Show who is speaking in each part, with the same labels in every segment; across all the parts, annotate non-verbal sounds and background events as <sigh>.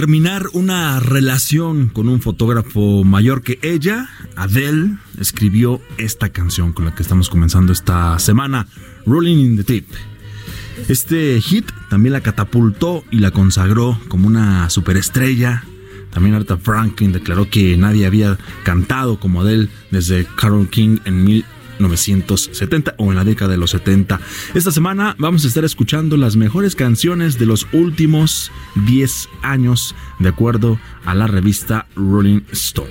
Speaker 1: Terminar una relación con un fotógrafo mayor que ella, Adele escribió esta canción con la que estamos comenzando esta semana, Rolling in the Deep. Este hit también la catapultó y la consagró como una superestrella. También Aretha Franklin declaró que nadie había cantado como Adele desde Carole King en 1970 o en la década de los 70. Esta semana vamos a estar escuchando las mejores canciones de los últimos 10 años de acuerdo a la revista Rolling Stone.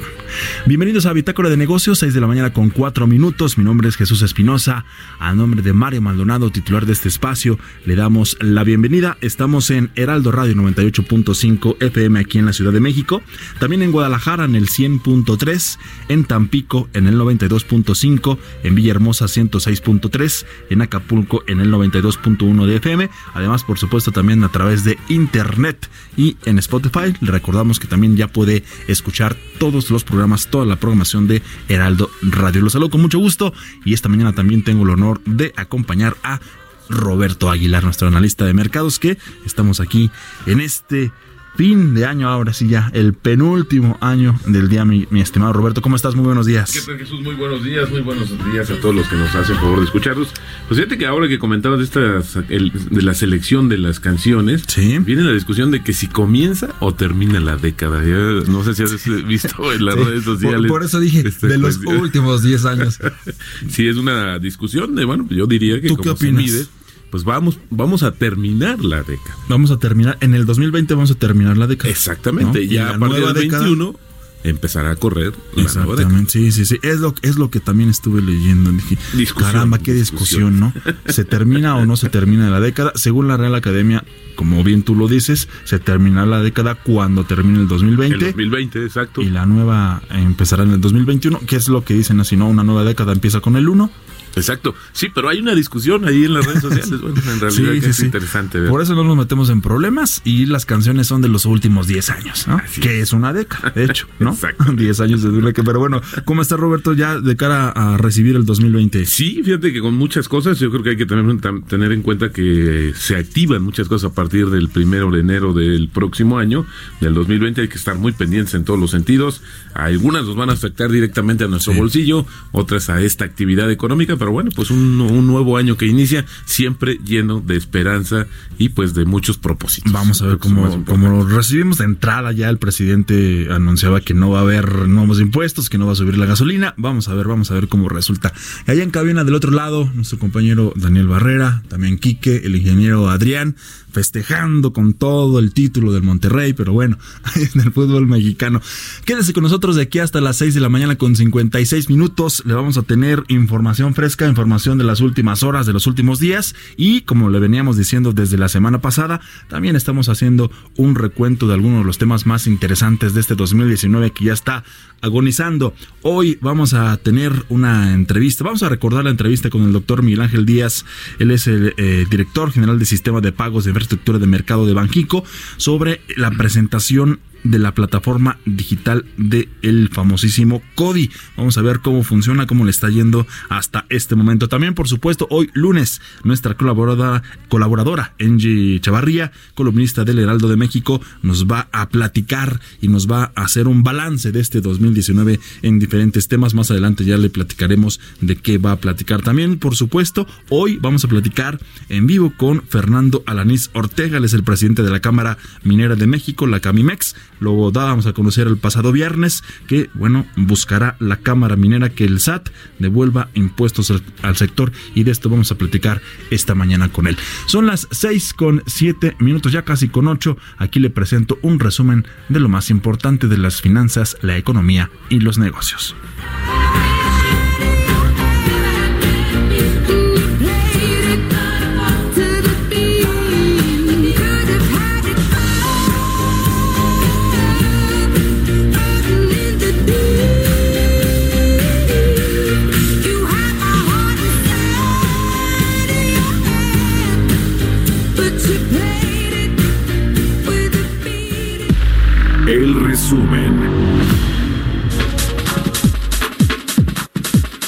Speaker 1: Bienvenidos a Bitácora de Negocios, 6 de la mañana con 4 minutos. Mi nombre es Jesús Espinosa. A nombre de Mario Maldonado, titular de este espacio, le damos la bienvenida. Estamos en Heraldo Radio 98.5 FM aquí en la Ciudad de México. También en Guadalajara en el 100.3, en Tampico en el 92.5, en Villahermosa 106.3, en Acapulco en el 92.1 de FM. Además, por supuesto, también a través de internet y en Spotify. Le recordamos que también ya puede escuchar todos los programas, toda la programación de Heraldo Radio. Los saludo con mucho gusto y esta mañana también tengo el honor de acompañar a Roberto Aguilar, nuestro analista de mercados, que estamos aquí en este fin de año, ahora sí ya, el penúltimo año del día, mi, mi estimado Roberto. ¿Cómo estás? Muy buenos
Speaker 2: ¿Qué
Speaker 1: días.
Speaker 2: tal Jesús? Muy buenos días, muy buenos días a todos los que nos hacen favor de escucharnos. Pues fíjate que ahora que comentabas de, estas, el- de la selección de las canciones,
Speaker 1: Sí.
Speaker 2: viene la discusión de que si comienza o termina la década. Ya no sé si has visto en las
Speaker 1: Sí,
Speaker 2: redes
Speaker 1: por,
Speaker 2: sociales.
Speaker 1: por eso dije,
Speaker 2: esta
Speaker 1: de los
Speaker 2: cuestión. <laughs>
Speaker 1: últimos 10 años.
Speaker 2: Sí, es una discusión de, bueno, yo diría que
Speaker 1: ¿Tú qué
Speaker 2: como se mide, pues vamos, vamos a terminar la década.
Speaker 1: Vamos a terminar, en el 2020 vamos a terminar la década.
Speaker 2: Exactamente, ya a partir del
Speaker 1: década-
Speaker 2: 21 empezará a correr la nueva década.
Speaker 1: Exactamente, sí, sí, sí. Es lo, es lo que también estuve leyendo. Dije,
Speaker 2: Discusión,
Speaker 1: caramba, qué discusión, ¿no? ¿Se termina o no se termina la década? Según la Real Academia, como bien tú lo dices, se terminará la década cuando termine el 2020.
Speaker 2: El 2020, exacto.
Speaker 1: Y la nueva empezará en el 2021, que es lo que dicen así, ¿no? Una nueva década empieza con el 1.
Speaker 2: Exacto. Sí, pero hay una discusión ahí en las redes sociales. Bueno, en realidad <laughs> que es interesante ver.
Speaker 1: Por eso no nos metemos en problemas y las canciones son de los últimos 10 años, ¿no? Que es una década, de hecho, <laughs> ¿no?
Speaker 2: Exacto. <laughs>
Speaker 1: 10 años de dura que, pero bueno, ¿cómo está Roberto ya de cara a recibir el 2020?
Speaker 2: Sí, fíjate que con muchas cosas, yo creo que hay que tener, tener en cuenta que se activan muchas cosas a partir del primero de enero del próximo año, del 2020. Hay que estar muy pendientes en todos los sentidos. Algunas nos van a afectar directamente a nuestro
Speaker 1: Sí.
Speaker 2: bolsillo, otras a esta actividad económica, pero bueno, pues un, un nuevo año que inicia, siempre lleno de esperanza y pues de muchos propósitos.
Speaker 1: Vamos a ver cómo, cómo recibimos de entrada. Ya el presidente anunciaba que no va a haber nuevos impuestos, que no va a subir la gasolina. Vamos a ver, vamos a ver cómo resulta. Y allá en cabina del otro lado, nuestro compañero Daniel Barrera, también Quique, el ingeniero Adrián, festejando con todo el título del Monterrey, pero bueno, <laughs> en el fútbol mexicano. Quédese con nosotros de aquí hasta las 6 de la mañana con 56 minutos. Le vamos a tener información fresca
Speaker 3: información de las últimas horas, de los últimos días y como le veníamos diciendo desde la semana pasada, también estamos haciendo un recuento de algunos de los temas más interesantes de este 2019 que ya está agonizando. Hoy vamos a tener una entrevista, vamos a recordar la entrevista con el doctor Miguel Ángel Díaz, él es el eh, director general de Sistema de Pagos de Infraestructura de Mercado de Banjico, sobre la presentación de la plataforma digital del el famosísimo CODI. Vamos a ver cómo funciona, cómo le está yendo hasta este momento. También, por supuesto, hoy lunes, nuestra colaboradora, colaboradora Angie Chavarría, columnista del Heraldo de México, nos va a platicar y nos va a hacer un balance de este 2019 en diferentes temas. Más adelante ya le platicaremos de qué va a platicar. También, por supuesto, hoy vamos a platicar en vivo con Fernando Alanís Ortega, es el presidente de la Cámara Minera de México, la Camimex lo dábamos a conocer el pasado viernes, que, bueno, buscará la Cámara Minera que el SAT devuelva impuestos al, sector y de esto vamos a platicar esta mañana con él. Son las 6 con 7 minutos, ya casi con 8. Aquí le presento un resumen de lo más importante de las finanzas, la economía y los negocios.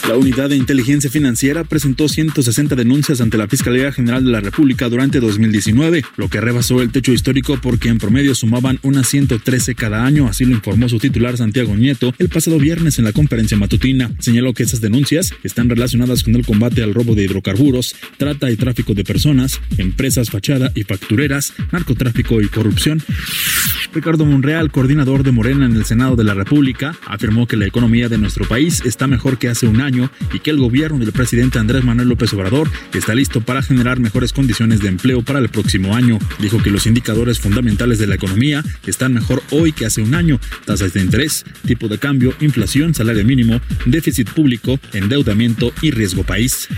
Speaker 1: La Unidad de Inteligencia Financiera presentó 160 denuncias ante la Fiscalía General de la República durante 2019, lo que rebasó el techo histórico porque en promedio sumaban unas 113 cada año, así lo informó su titular Santiago Nieto el pasado viernes en la conferencia matutina. Señaló que esas denuncias están relacionadas con el combate al robo de hidrocarburos, trata y tráfico de personas, empresas fachada y factureras, narcotráfico y corrupción. Ricardo Monreal, coordinador de Morena en el Senado de la República, afirmó que la economía de nuestro país está mejor que hace un año y que el gobierno del presidente Andrés Manuel López Obrador está listo para generar mejores condiciones de empleo para el próximo año. Dijo que los indicadores fundamentales de la economía están mejor hoy que hace un año. Tasas de interés, tipo de cambio, inflación, salario mínimo, déficit público, endeudamiento y riesgo país.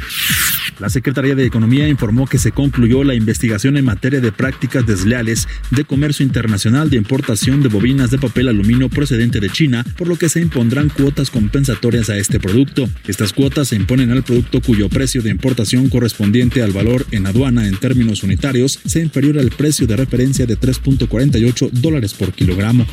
Speaker 1: La Secretaría de Economía informó que se concluyó la investigación en materia de prácticas desleales de comercio internacional de importación de bobinas de papel aluminio procedente de China, por lo que se impondrán cuotas compensatorias a este producto. Estas cuotas se imponen al producto cuyo precio de importación correspondiente al valor en aduana en términos unitarios sea inferior al precio de referencia de 3.48 dólares por kilogramo.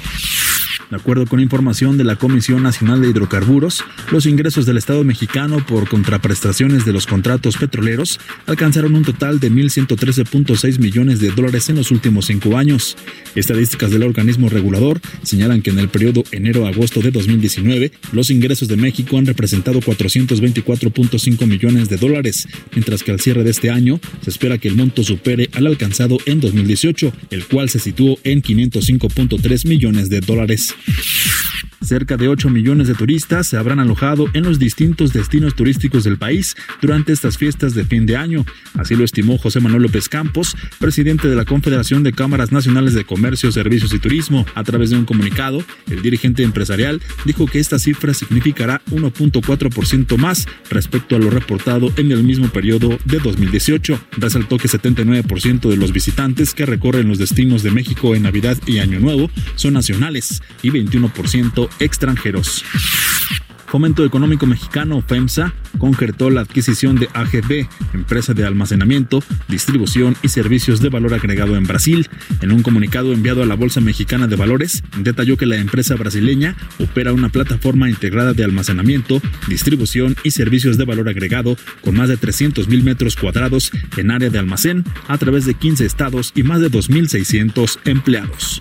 Speaker 1: De acuerdo con información de la Comisión Nacional de Hidrocarburos, los ingresos del Estado mexicano por contraprestaciones de los contratos petroleros alcanzaron un total de 1.113.6 millones de dólares en los últimos cinco años. Estadísticas del organismo regulador señalan que en el periodo enero-agosto de 2019, los ingresos de México han representado 424.5 millones de dólares, mientras que al cierre de este año se espera que el monto supere al alcanzado en 2018, el cual se situó en 505.3 millones de dólares. Cerca de 8 millones de turistas se habrán alojado en los distintos destinos turísticos del país durante estas fiestas de fin de año. Así lo estimó José Manuel López Campos, presidente de la Confederación de Cámaras Nacionales de Comercio, Servicios y Turismo. A través de un comunicado, el dirigente empresarial dijo que esta cifra significará 1.4% más respecto a lo reportado en el mismo periodo de 2018. Resaltó que 79% de los visitantes que recorren los destinos de México en Navidad y Año Nuevo son nacionales y 21% extranjeros. Fomento Económico Mexicano, FEMSA, concretó la adquisición de AGB, empresa de almacenamiento, distribución y servicios de valor agregado en Brasil. En un comunicado enviado a la Bolsa Mexicana de Valores, detalló que la empresa brasileña opera una plataforma integrada de almacenamiento, distribución y servicios de valor agregado con más de 300 mil metros cuadrados en área de almacén a través de 15 estados y más de 2.600 empleados.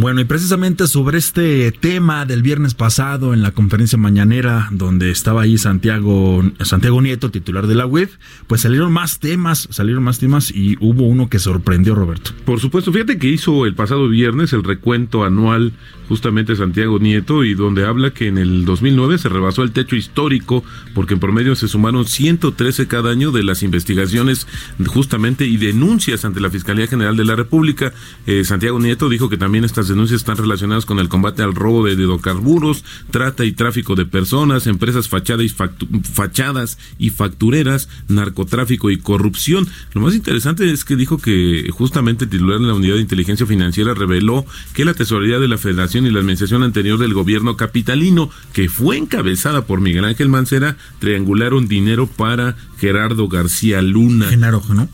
Speaker 1: Bueno, y precisamente sobre este tema del viernes pasado en la conferencia mañanera donde estaba ahí Santiago Santiago Nieto, titular de la web, pues salieron más temas, salieron más temas y hubo uno que sorprendió Roberto.
Speaker 2: Por supuesto, fíjate que hizo el pasado viernes el recuento anual justamente Santiago Nieto y donde habla que en el 2009 se rebasó el techo histórico porque en promedio se sumaron 113 cada año de las investigaciones justamente y denuncias ante la Fiscalía General de la República. Eh, Santiago Nieto dijo que también estas denuncias están relacionadas con el combate al robo de hidrocarburos, trata y tráfico de personas, empresas fachadas y, factu- fachadas y factureras, narcotráfico y corrupción. Lo más interesante es que dijo que justamente el titular de la Unidad de Inteligencia Financiera reveló que la tesorería de la Federación y la administración anterior del gobierno capitalino, que fue encabezada por Miguel Ángel Mancera, triangularon dinero para Gerardo García Luna.
Speaker 1: Genaro, ¿no?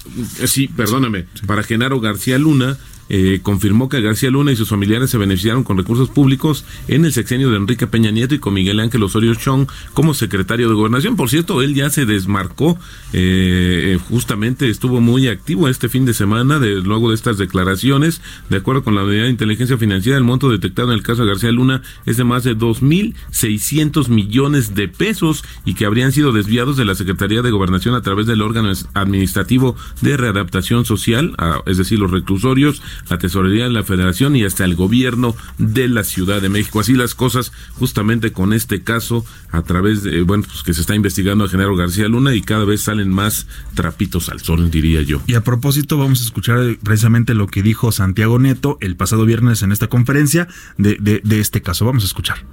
Speaker 2: Sí, perdóname. Para Genaro García Luna, eh, confirmó que García Luna y sus familiares se beneficiaron con recursos públicos en el sexenio de Enrique Peña Nieto y con Miguel Ángel Osorio Chong como secretario de Gobernación. Por cierto, él ya se desmarcó, eh, justamente estuvo muy activo este fin de semana de, luego de estas declaraciones. De acuerdo con la Unidad de Inteligencia Financiera, el monto detectado en el caso de García Luna es de más de 2.600 millones de pesos y que habrían sido desviados de la Secretaría de Gobernación a través del órgano administrativo de readaptación social, ah, es decir, los reclusorios, la tesorería de la Federación y hasta el gobierno de la Ciudad de México. Así las cosas, justamente con este caso, a través de, bueno, pues que se está investigando a Genaro García Luna y cada vez salen más trapitos al sol, diría yo.
Speaker 1: Y a propósito, vamos a escuchar eh, precisamente lo que dijo Santiago Nieto el pasado viernes en esta conferencia de, de, de este caso. Vamos a escuchar.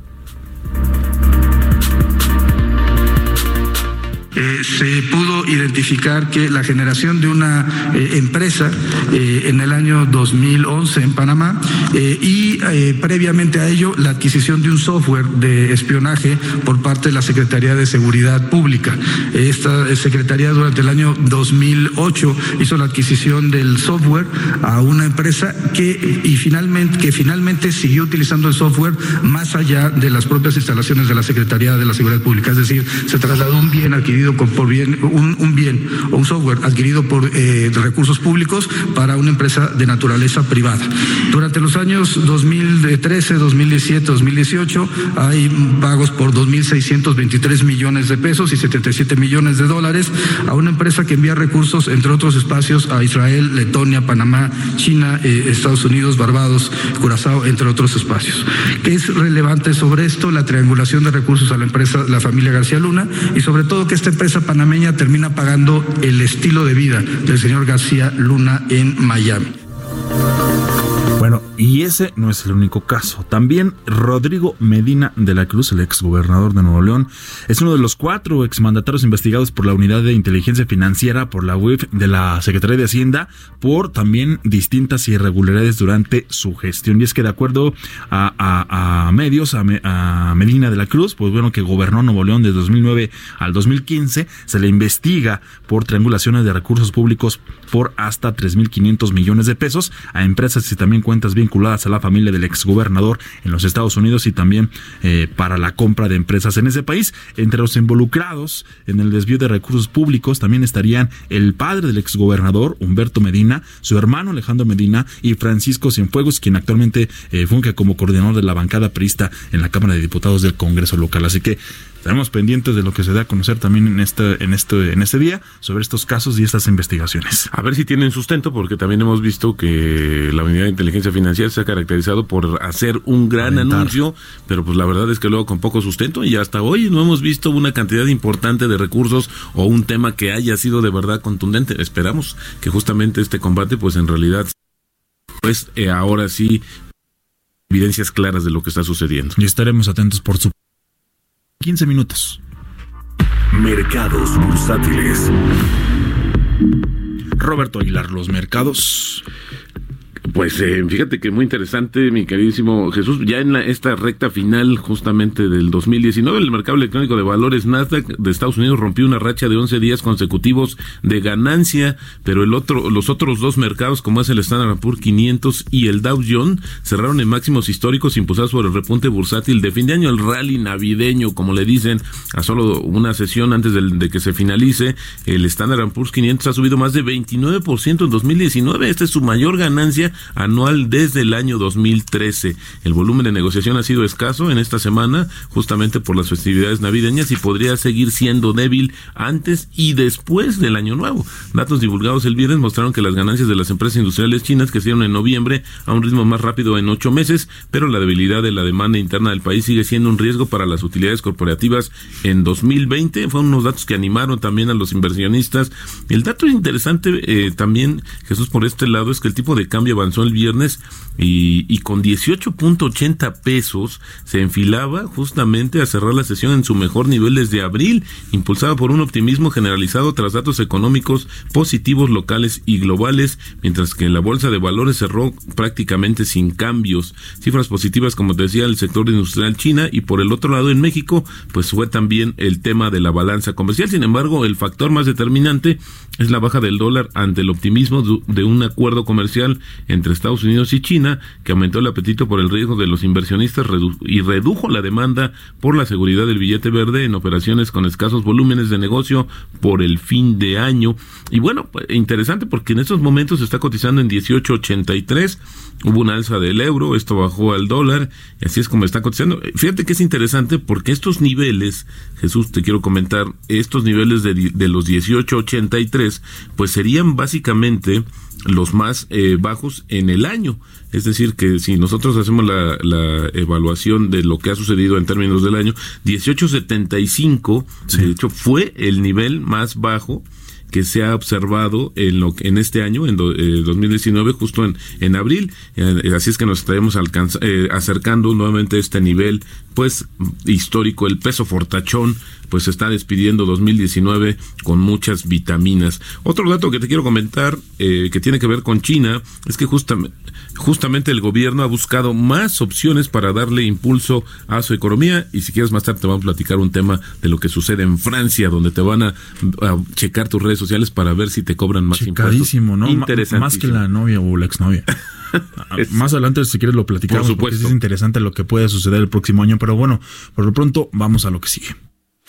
Speaker 4: Se pudo identificar que la generación de una eh, empresa eh, en el año 2011 en Panamá eh, y previamente a ello la adquisición de un software de espionaje por parte de la Secretaría de Seguridad Pública. Esta Secretaría durante el año 2008 hizo la adquisición del software a una empresa que y finalmente que finalmente siguió utilizando el software más allá de las propias instalaciones de la Secretaría de la Seguridad Pública, es decir, se trasladó un bien adquirido con- por bien un, un bien o un software adquirido por eh, recursos públicos para una empresa de naturaleza privada. Durante los años 2013, 2017, 2018 hay pagos por 2.623 millones de pesos y 77 millones de dólares a una empresa que envía recursos, entre otros espacios, a Israel, Letonia, Panamá, China, eh, Estados Unidos, Barbados, Curazao, entre otros espacios. ¿Qué es relevante sobre esto? La triangulación de recursos a la empresa, la familia García Luna, y sobre todo que esta empresa panameña termina pagando el estilo de vida del señor García Luna en Miami.
Speaker 1: Bueno, y ese no es el único caso. También Rodrigo Medina de la Cruz, el exgobernador de Nuevo León, es uno de los cuatro exmandatarios investigados por la Unidad de Inteligencia Financiera, por la UIF de la Secretaría de Hacienda, por también distintas irregularidades durante su gestión. Y es que de acuerdo a, medios, a, a Medina de la Cruz, pues bueno, que gobernó Nuevo León de 2009 al 2015, se le investiga por triangulaciones de recursos públicos por hasta 3.500 millones de pesos a empresas y también cuentas vinculadas a la familia del exgobernador en los Estados Unidos y también eh, para la compra de empresas en ese país. Entre los involucrados en el desvío de recursos públicos también estarían el padre del exgobernador, Humberto Medina, su hermano Alejandro Medina y Francisco Cienfuegos, quien actualmente eh, funge como coordinador de la bancada priista en la Cámara de Diputados del Congreso local. Así que estaremos pendientes de lo que se da a conocer también en este, en este, en este día sobre estos casos y estas investigaciones.
Speaker 2: A ver si tienen sustento, porque también hemos visto que la Unidad de Inteligencia Financiera se ha caracterizado por hacer un gran
Speaker 1: Aventar.
Speaker 2: anuncio, pero pues la verdad es que luego con poco sustento y hasta hoy no hemos visto una cantidad importante de recursos o un tema que haya sido de verdad contundente. Esperamos que justamente este combate pues en realidad pues eh, ahora sí evidencias claras de lo que está sucediendo.
Speaker 1: Y estaremos atentos por su 15 minutos.
Speaker 5: Mercados bursátiles.
Speaker 1: Roberto Aguilar, los mercados.
Speaker 2: Pues eh, fíjate que muy interesante, mi queridísimo Jesús. Ya en la, esta recta final, justamente del 2019, el mercado electrónico de valores Nasdaq de Estados Unidos rompió una racha de 11 días consecutivos de ganancia, pero el otro, los otros dos mercados, como es el Standard Poor's 500 y el Dow Jones, cerraron en máximos históricos impulsados por el repunte bursátil de fin de año, el rally navideño, como le dicen, a solo una sesión antes del- de que se finalice. El Standard Poor's 500 ha subido más de 29% en 2019. Esta es su mayor ganancia anual desde el año 2013. El volumen de negociación ha sido escaso en esta semana, justamente por las festividades navideñas y podría seguir siendo débil antes y después del año nuevo. Datos divulgados el viernes mostraron que las ganancias de las empresas industriales chinas crecieron en noviembre a un ritmo más rápido en ocho meses, pero la debilidad de la demanda interna del país sigue siendo un riesgo para las utilidades corporativas en 2020. Fueron unos datos que animaron también a los inversionistas. El dato interesante eh, también, Jesús, por este lado, es que el tipo de cambio avanzó el viernes y, y con 18.80 pesos se enfilaba justamente a cerrar la sesión en su mejor nivel desde abril, impulsado por un optimismo generalizado tras datos económicos positivos locales y globales, mientras que la bolsa de valores cerró prácticamente sin cambios. Cifras positivas, como te decía, el sector industrial China y por el otro lado en México, pues fue también el tema de la balanza comercial. Sin embargo, el factor más determinante es la baja del dólar ante el optimismo de un acuerdo comercial entre Estados Unidos y China que aumentó el apetito por el riesgo de los inversionistas y redujo la demanda por la seguridad del billete verde en operaciones con escasos volúmenes de negocio por el fin de año. Y bueno, pues, interesante porque en estos momentos se está cotizando en 18.83, hubo una alza del euro, esto bajó al dólar así es como está cotizando. Fíjate que es interesante porque estos niveles, Jesús, te quiero comentar, estos niveles de, de los 18.83, pues serían básicamente los más eh, bajos en el año. Es decir, que si nosotros hacemos la, la, evaluación de lo que ha sucedido en términos del año, 1875, de hecho, fue el nivel más bajo que se ha observado en lo en este año, en do, eh, 2019, justo en, en abril. Eh, así es que nos estaremos eh, acercando nuevamente a este nivel, pues, histórico. El peso fortachón, pues, se está despidiendo 2019 con muchas vitaminas. Otro dato que te quiero comentar, eh, que tiene que ver con China, es que justamente, justamente el gobierno ha buscado más opciones para darle impulso a su economía. Y si quieres más tarde te vamos a platicar un tema de lo que sucede en Francia, donde te van a, a checar tus redes sociales para ver si te cobran más
Speaker 1: Checadísimo,
Speaker 2: impuestos.
Speaker 1: ¿no?
Speaker 2: Interesantísimo.
Speaker 1: Más que la novia o la exnovia. <laughs>
Speaker 2: Es-
Speaker 1: Más adelante, si quieres, lo platicamos.
Speaker 2: Por
Speaker 1: porque
Speaker 2: supuesto.
Speaker 1: Es interesante lo que puede suceder el próximo año. Pero bueno, por lo pronto, vamos a lo que sigue.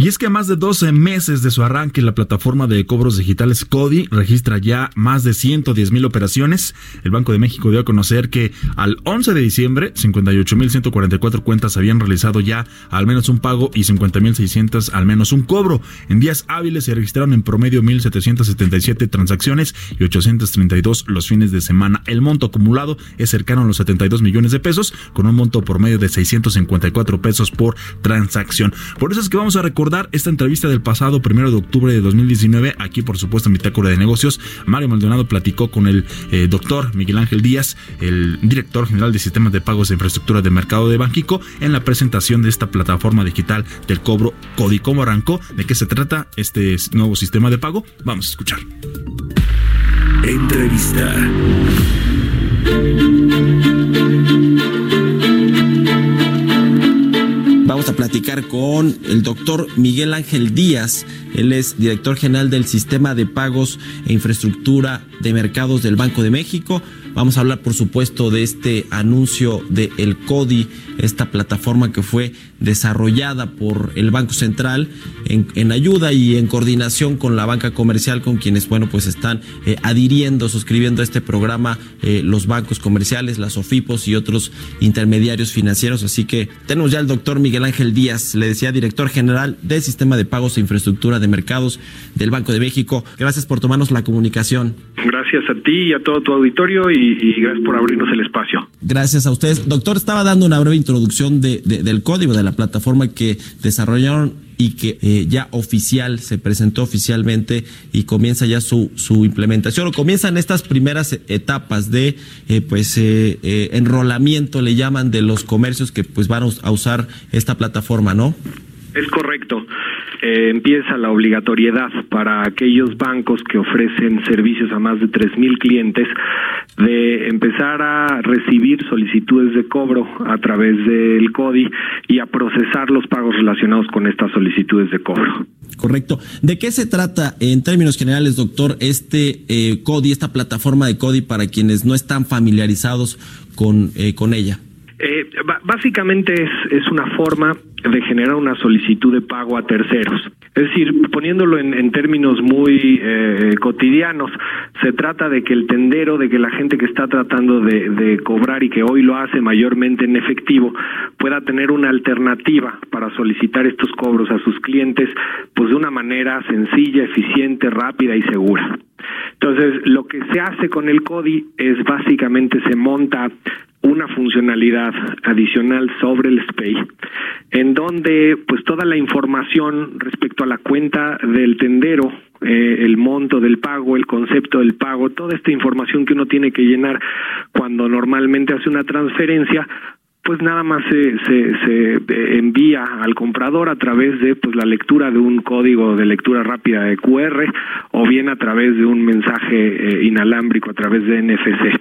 Speaker 1: Y es que a más de 12 meses de su arranque, la plataforma de cobros digitales CODI registra ya más de 110 mil operaciones. El Banco de México dio a conocer que al 11 de diciembre, 58.144 cuentas habían realizado ya al menos un pago y 50.600 al menos un cobro. En días hábiles se registraron en promedio 1.777 transacciones y 832 los fines de semana. El monto acumulado es cercano a los 72 millones de pesos, con un monto promedio de 654 pesos por transacción. Por eso es que vamos a recordar esta entrevista del pasado primero de octubre de 2019. Aquí, por supuesto, en Bitácora de Negocios, Mario Maldonado platicó con el eh, doctor Miguel Ángel Díaz, el director general de sistemas de pagos de infraestructura de mercado de Banquico, en la presentación de esta plataforma digital del cobro CODI. ¿Cómo arrancó? ¿De qué se trata este nuevo sistema de pago? Vamos a escuchar.
Speaker 5: Entrevista.
Speaker 6: Vamos a platicar con el doctor Miguel Ángel Díaz. Él es director general del Sistema de Pagos e Infraestructura de Mercados del Banco de México. Vamos a hablar, por supuesto, de este anuncio de el CODI, esta plataforma que fue desarrollada por el Banco Central en, en ayuda y en coordinación con la banca comercial, con quienes, bueno, pues están eh, adhiriendo, suscribiendo a este programa eh, los bancos comerciales, las OFIPOS y otros intermediarios financieros. Así que tenemos ya al doctor Miguel Ángel Díaz, le decía director general del Sistema de Pagos e Infraestructura de Mercados del Banco de México. Gracias por tomarnos la comunicación.
Speaker 7: Gracias a ti y a todo tu auditorio y, y gracias por abrirnos el espacio.
Speaker 6: Gracias a ustedes. Doctor, estaba dando una breve introducción de, de- del código de la plataforma que desarrollaron y que eh, ya oficial, se presentó oficialmente y comienza ya su, su implementación o comienzan estas primeras etapas de eh, pues eh, eh, enrolamiento, le llaman, de los comercios que pues van a usar esta plataforma, ¿no?
Speaker 7: Es correcto. Eh, empieza la obligatoriedad para aquellos bancos que ofrecen servicios a más de 3.000 clientes de empezar a recibir solicitudes de cobro a través del CODI y a procesar los pagos relacionados con estas solicitudes de cobro.
Speaker 6: Correcto. ¿De qué se trata en términos generales, doctor, este eh, CODI, esta plataforma de CODI para quienes no están familiarizados con, eh, con ella?
Speaker 7: Eh, básicamente es, una forma de generar una solicitud de pago a terceros. Es decir, poniéndolo en, en términos muy eh, cotidianos, se trata de que el tendero, de que la gente que está tratando de, de cobrar y que hoy lo hace mayormente en efectivo, pueda tener una alternativa para solicitar estos cobros a sus clientes, pues de una manera sencilla, eficiente, rápida y segura. Entonces, lo que se hace con el CODI es básicamente se monta una funcionalidad adicional sobre el SPAY, en donde pues toda la información respecto a la cuenta del tendero, eh, el monto del pago, el concepto del pago, toda esta información que uno tiene que llenar cuando normalmente hace una transferencia, pues nada más se, se, eh, envía al comprador a través de pues la lectura de un código de lectura rápida de QR o bien a través de un mensaje eh, inalámbrico a través de NFC.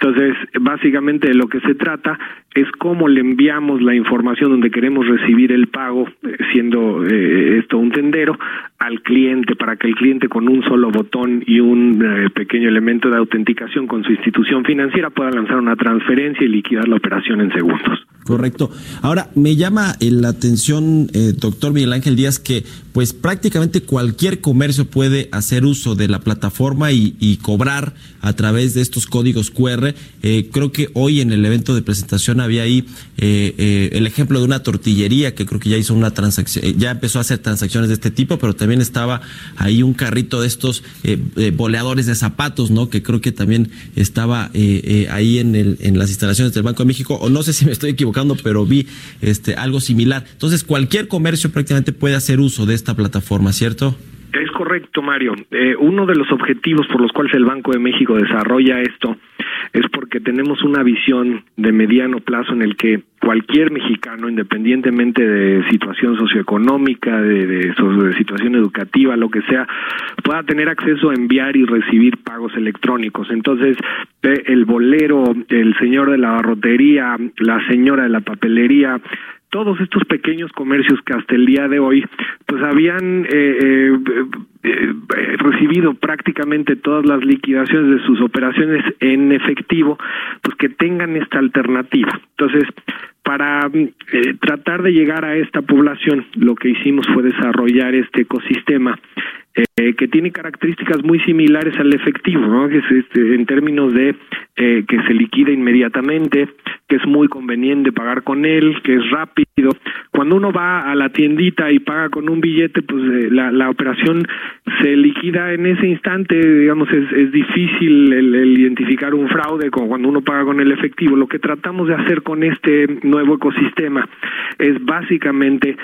Speaker 7: Entonces, básicamente de lo que se trata es cómo le enviamos la información donde queremos recibir el pago, eh, siendo eh, esto un tendero, al cliente para que el cliente con un solo botón y un eh, pequeño elemento de autenticación con su institución financiera pueda lanzar una transferencia y liquidar la operación en segundos.
Speaker 6: Correcto. Ahora, me llama la atención, doctor Miguel Ángel Díaz, que pues prácticamente cualquier comercio puede hacer uso de la plataforma y cobrar a través de estos códigos QR. Eh, creo que hoy en el evento de presentación había ahí eh, eh, el ejemplo de una tortillería que creo que ya hizo una transacción, eh, ya empezó a hacer transacciones de este tipo, pero también estaba ahí un carrito de estos eh, boleadores de zapatos, ¿no? Que creo que también estaba ahí en, el, en las instalaciones del Banco de México, o no sé si me estoy equivocando, pero vi este algo similar. Entonces, cualquier comercio prácticamente puede hacer uso de esta plataforma, ¿cierto?
Speaker 7: Es correcto, Mario. Uno de los objetivos por los cuales el Banco de México desarrolla esto es porque tenemos una visión de mediano plazo en el que cualquier mexicano, independientemente de situación socioeconómica, de, situación educativa, lo que sea, pueda tener acceso a enviar y recibir pagos electrónicos. Entonces, eh, el bolero, el señor de la barrotería, la señora de la papelería, todos estos pequeños comercios que hasta el día de hoy pues habían eh, eh, eh, eh, recibido prácticamente todas las liquidaciones de sus operaciones en efectivo pues que tengan esta alternativa. Entonces para tratar de llegar a esta población lo que hicimos fue desarrollar este ecosistema eh, que tiene características muy similares al efectivo, ¿no? que es este, en términos de eh, que se liquida inmediatamente, que es muy conveniente pagar con él, que es rápido. Cuando uno va a la tiendita y paga con un billete, pues eh, la, operación se liquida en ese instante, digamos, es, es difícil el, el identificar un fraude como cuando uno paga con el efectivo. Lo que tratamos de hacer con este nuevo ecosistema es básicamente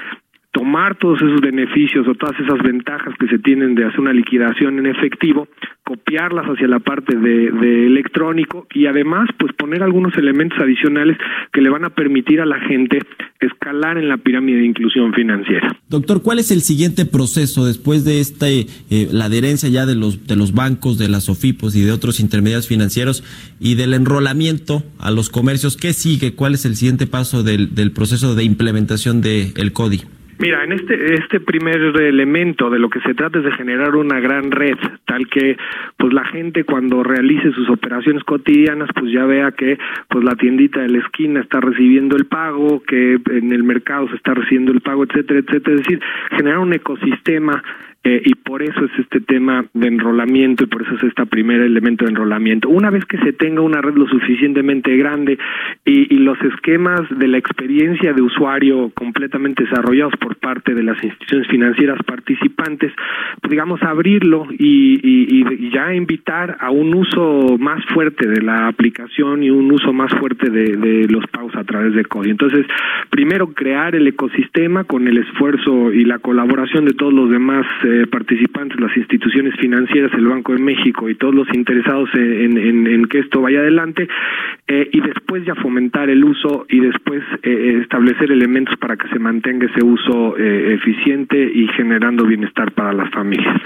Speaker 7: tomar todos esos beneficios o todas esas ventajas que se tienen de hacer una liquidación en efectivo, copiarlas hacia la parte de, electrónico y además pues poner algunos elementos adicionales que le van a permitir a la gente escalar en la pirámide de inclusión financiera.
Speaker 6: Doctor, ¿cuál es el siguiente proceso después de esta eh, la adherencia ya de los de los bancos, de las OFIPOS y de otros intermediarios financieros y del enrolamiento a los comercios? ¿Qué sigue? ¿Cuál es el siguiente paso del, del proceso de implementación del el CODI?
Speaker 7: Mira, en este este primer elemento de lo que se trata es de generar una gran red, tal que pues la gente cuando realice sus operaciones cotidianas pues ya vea que pues la tiendita de la esquina está recibiendo el pago, que en el mercado se está recibiendo el pago, etcétera, etcétera, es decir, generar un ecosistema eh, y por eso es este tema de enrolamiento y por eso es este primer elemento de enrolamiento. Una vez que se tenga una red lo suficientemente grande y, los esquemas de la experiencia de usuario completamente desarrollados por parte de las instituciones financieras participantes, pues digamos abrirlo y, ya invitar a un uso más fuerte de la aplicación y un uso más fuerte de, los pagos a través de código. Entonces, primero crear el ecosistema con el esfuerzo y la colaboración de todos los demás eh, participantes, las instituciones financieras, el Banco de México y todos los interesados en que esto vaya adelante, eh, y después ya fomentar el uso y después eh, establecer elementos para que se mantenga ese uso eh, eficiente y generando bienestar para las familias.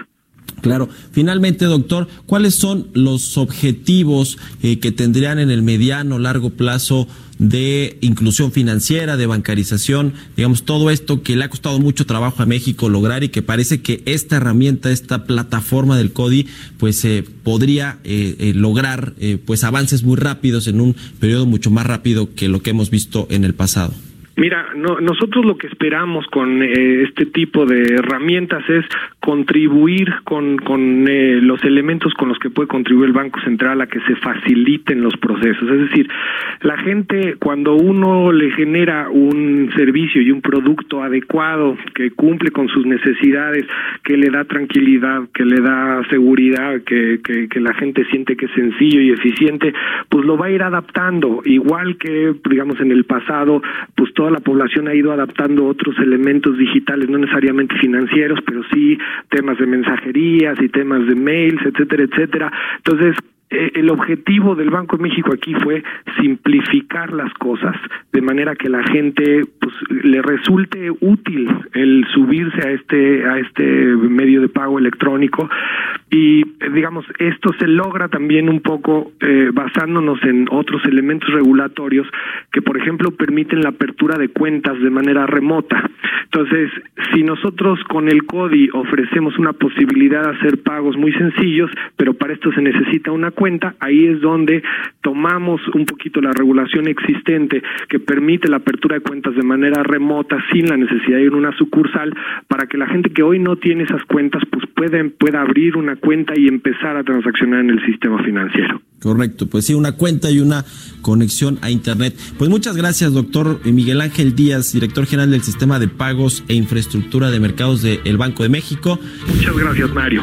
Speaker 6: Claro. Finalmente, doctor, ¿cuáles son los objetivos eh, que tendrían en el mediano largo plazo de inclusión financiera, de bancarización, digamos, todo esto que le ha costado mucho trabajo a México lograr y que parece que esta herramienta, esta plataforma del CODI, pues eh, podría eh, eh, lograr pues avances muy rápidos en un periodo mucho más rápido que lo que hemos visto en el pasado?
Speaker 7: Mira, no, nosotros lo que esperamos con eh, este tipo de herramientas es contribuir con, con eh, los elementos con los que puede contribuir el Banco Central a que se faciliten los procesos. Es decir, la gente cuando uno le genera un servicio y un producto adecuado que cumple con sus necesidades, que le da tranquilidad, que le da seguridad, que, que, que la gente siente que es sencillo y eficiente, pues lo va a ir adaptando. Igual que, digamos, en el pasado, pues la población ha ido adaptando otros elementos digitales, no necesariamente financieros, pero sí temas de mensajerías y temas de mails, etcétera, etcétera. Entonces, eh, el objetivo del Banco de México aquí fue simplificar las cosas de manera que la gente pues le resulte útil el subirse a este a este medio de pago electrónico. Y digamos esto se logra también un poco eh, basándonos en otros elementos regulatorios que por ejemplo permiten la apertura de cuentas de manera remota. Entonces si nosotros con el CODI ofrecemos una posibilidad de hacer pagos muy sencillos pero para esto se necesita una cuenta, ahí es donde tomamos un poquito la regulación existente que permite la apertura de cuentas de manera remota sin la necesidad de ir a una sucursal para que la gente que hoy no tiene esas cuentas pues pueden, pueda abrir una cuenta y empezar a transaccionar en el sistema financiero.
Speaker 6: Correcto, pues sí, una cuenta y una conexión a Internet. Pues muchas gracias, doctor Miguel Ángel Díaz, director general del Sistema de Pagos e Infraestructura de Mercados del Banco de México.
Speaker 7: Muchas gracias, Mario.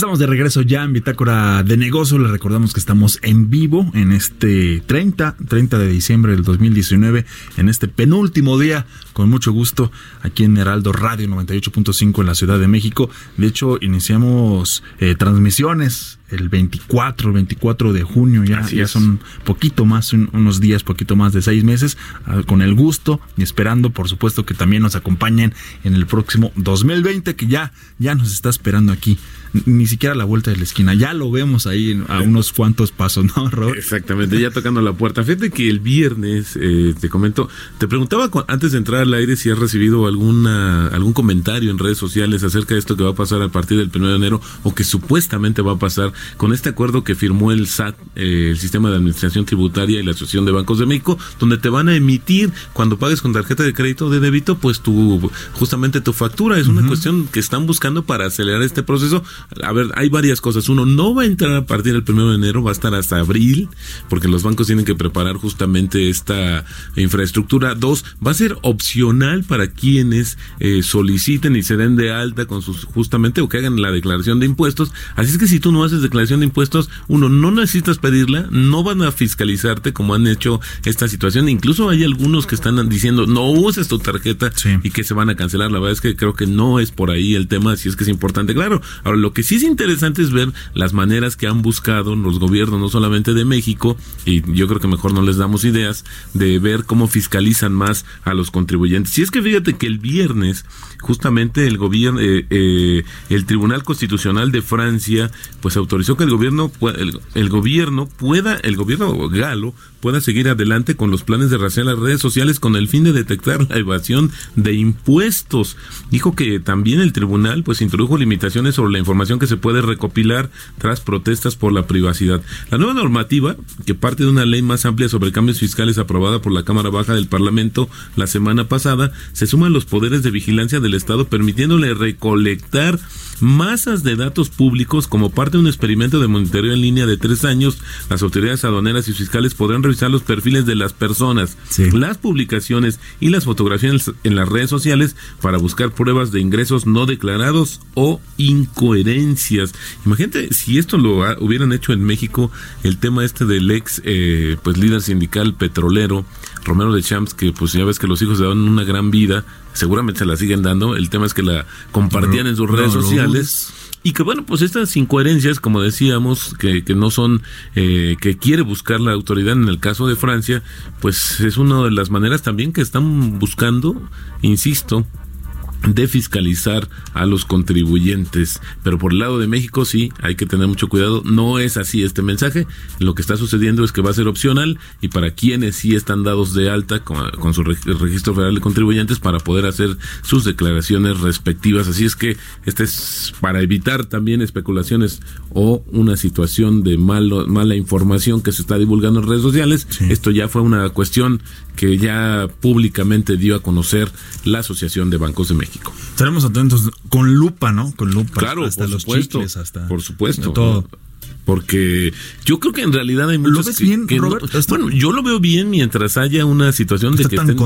Speaker 1: Estamos de regreso ya en Bitácora de Negocio. Les recordamos que estamos en vivo en este 30, 30 de diciembre del 2019, en este penúltimo día, con mucho gusto, aquí en Heraldo Radio 98.5 en la Ciudad de México. De hecho, iniciamos eh, transmisiones el 24, el 24 de junio, ya, ya son poquito más, un- unos días, poquito más de seis meses, ah, con el gusto y esperando, por supuesto, que también nos acompañen en el próximo 2020, que ya, ya nos está esperando aquí. Ni siquiera a la vuelta de la esquina, ya lo vemos ahí a unos cuantos pasos, ¿no, Robert?
Speaker 2: Exactamente, ya tocando la puerta. Fíjate que el viernes, eh, te comento, te preguntaba antes de entrar al aire si has recibido alguna algún comentario en redes sociales acerca de esto que va a pasar a partir del 1 de enero o que supuestamente va a pasar con este acuerdo que firmó el SAT, eh, el Sistema de Administración Tributaria y la Asociación de Bancos de México, donde te van a emitir cuando pagues con tarjeta de crédito o de débito, pues tu justamente tu factura. Es una cuestión que están buscando para acelerar este proceso. A ver, hay varias cosas. Uno, no va a entrar a partir del 1 de enero, va a estar hasta abril, porque los bancos tienen que preparar justamente esta infraestructura. Dos, va a ser opcional para quienes eh, soliciten y se den de alta con sus, justamente, o que hagan la declaración de impuestos. Así es que si tú no haces declaración de impuestos, uno, no necesitas pedirla, no van a fiscalizarte como han hecho esta situación. Incluso hay algunos que están diciendo, no uses tu tarjeta
Speaker 1: Sí.
Speaker 2: y que se van a cancelar. La verdad es que creo que no es por ahí el tema, si es que es importante. Claro, ahora lo que sí es interesante es ver las maneras que han buscado los gobiernos, no solamente de México, y yo creo que mejor no les damos ideas, de ver cómo fiscalizan más a los contribuyentes. Si es que fíjate que el viernes, justamente el gobierno, eh, eh, el Tribunal Constitucional de Francia, pues autorizó que el gobierno, el, gobierno pueda, el gobierno galo pueda seguir adelante con los planes de raciar las redes sociales con el fin de detectar la evasión de impuestos. Dijo que también el tribunal pues introdujo limitaciones sobre la información que se puede recopilar tras protestas por la privacidad. La nueva normativa, que parte de una ley más amplia sobre cambios fiscales aprobada por la Cámara Baja del Parlamento la semana pasada, se suman los poderes de vigilancia del Estado permitiéndole recolectar masas de datos públicos como parte de un experimento de monitoreo en línea de tres años. Las autoridades aduaneras y fiscales podrán revisar los perfiles de las personas,
Speaker 1: Sí.
Speaker 2: las publicaciones y las fotografías en las redes sociales para buscar pruebas de ingresos no declarados o incoherencias. Imagínate si esto lo ha- hubieran hecho en México, el tema este del ex eh, pues líder sindical petrolero Romero de Champs, que pues ya ves que los hijos le dan una gran vida, seguramente se la siguen dando. El tema es que la compartían en sus redes
Speaker 1: no
Speaker 2: sociales. Y que bueno, pues estas incoherencias, como decíamos, que, que no son, eh, que quiere buscar la autoridad en el caso de Francia, pues es una de las maneras también que están buscando, insisto, de fiscalizar a los contribuyentes. Pero por el lado de México sí, hay que tener mucho cuidado. No es así este mensaje. Lo que está sucediendo es que va a ser opcional y para quienes sí están dados de alta con, con su reg- registro federal de contribuyentes para poder hacer sus declaraciones respectivas. Así es que este es para evitar también especulaciones o una situación de malo, mala información que se está divulgando en redes sociales. Esto ya fue una cuestión que ya públicamente dio a conocer la Asociación de Bancos de México.
Speaker 1: Estaremos atentos con lupa, ¿no? Con lupa.
Speaker 2: Claro,
Speaker 1: hasta
Speaker 2: por
Speaker 1: los
Speaker 2: supuesto.
Speaker 1: chicles, hasta
Speaker 2: por supuesto.
Speaker 1: todo.
Speaker 2: Porque yo creo que en realidad hay muchos
Speaker 1: ves
Speaker 2: que-
Speaker 1: bien,
Speaker 2: que
Speaker 1: Robert?
Speaker 2: Bueno, yo lo veo bien mientras haya una situación de que estén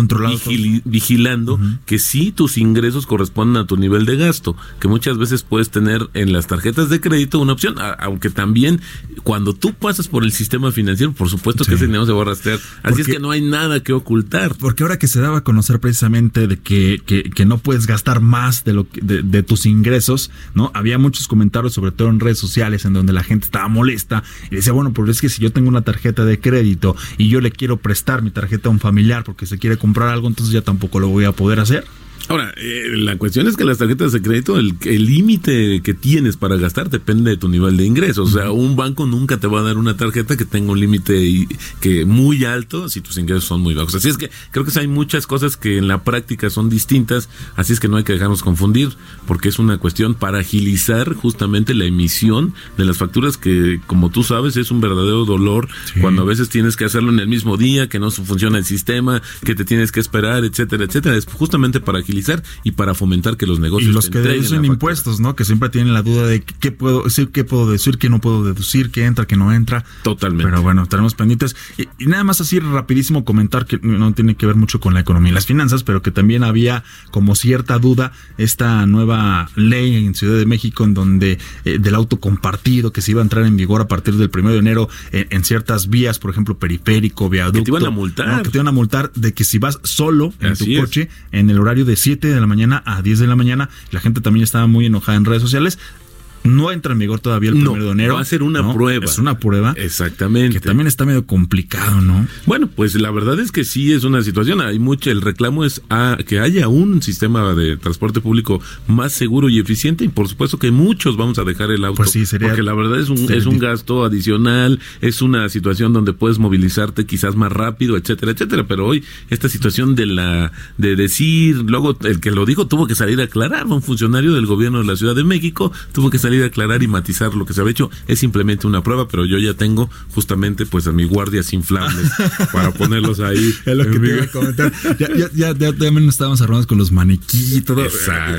Speaker 2: vigili- vigilando que sí tus ingresos corresponden a tu nivel de gasto, que muchas veces puedes tener en las tarjetas de crédito una opción, a- aunque también cuando tú pasas por el sistema financiero, por supuesto que ese dinero se va a rastrear. Así es que no hay nada que ocultar.
Speaker 1: Porque ahora que se daba a conocer precisamente de que, que, que no puedes gastar más de lo de, de tus ingresos, ¿no? Había muchos comentarios, sobre todo en redes sociales, en donde la gente estaba molesta y decía, bueno, pero es que si yo tengo una tarjeta de crédito y yo le quiero prestar mi tarjeta a un familiar porque se quiere comprar algo, entonces ya tampoco lo voy a poder hacer.
Speaker 2: Ahora, eh, la cuestión es que las tarjetas de crédito, el el límite que tienes para gastar depende de tu nivel de ingresos. O sea, un banco nunca te va a dar una tarjeta que tenga un límite que muy alto si tus ingresos son muy bajos. Así es que creo que hay muchas cosas que en la práctica son distintas, así es que no hay que dejarnos confundir, porque es una cuestión para agilizar justamente la emisión de las facturas que, como tú sabes, es un verdadero dolor cuando a veces tienes que hacerlo en el mismo día, que no funciona el sistema, que te tienes que esperar, etcétera, etcétera. Es justamente para agilizar y para fomentar que los
Speaker 1: Y
Speaker 2: negocios
Speaker 1: los
Speaker 2: te
Speaker 1: que deducen impuestos, ¿no? Que siempre tienen la duda de qué puedo decir, qué puedo decir, qué no puedo deducir, qué entra, qué no entra.
Speaker 2: Totalmente.
Speaker 1: Pero bueno, estaremos pendientes. Y, y nada más así rapidísimo comentar que no tiene que ver mucho con la economía y las finanzas, pero que también había como cierta duda esta nueva ley en Ciudad de México en donde eh, del auto compartido que se iba a entrar en vigor a partir del primero de enero en, en ciertas vías, por ejemplo, periférico, viaducto.
Speaker 2: Que te iban a multar.
Speaker 1: ¿no? Que te iban a multar de que si vas solo en
Speaker 2: Así
Speaker 1: tu
Speaker 2: es.
Speaker 1: coche en el horario de 7 de la mañana a 10 de la mañana, la gente también estaba muy enojada en redes sociales. No entra en vigor todavía el
Speaker 2: No,
Speaker 1: primero de enero.
Speaker 2: va a ser una
Speaker 1: ¿no?
Speaker 2: prueba.
Speaker 1: Es una prueba.
Speaker 2: Exactamente.
Speaker 1: Que también está medio complicado, ¿no?
Speaker 2: Bueno, pues la verdad es que sí es una situación. Hay mucho, el reclamo es a que haya un sistema de transporte público más seguro y eficiente y por supuesto que muchos vamos a dejar el auto.
Speaker 1: Pues sí, sería-
Speaker 2: porque la verdad es un,
Speaker 1: sería
Speaker 2: es un gasto adicional, es una situación donde puedes movilizarte quizás más rápido, etcétera, etcétera. Pero hoy esta situación de la de decir, luego el que lo dijo tuvo que salir a aclarar, un funcionario del gobierno de la Ciudad de México tuvo que salir a aclarar y matizar lo que se había hecho. Es simplemente una prueba, pero yo ya tengo justamente pues a mis guardias inflables <laughs> para ponerlos ahí.
Speaker 1: Es lo que te iba a comentar. Ya, ya, ya, ya también estábamos armados con los maniquí todo. Eh,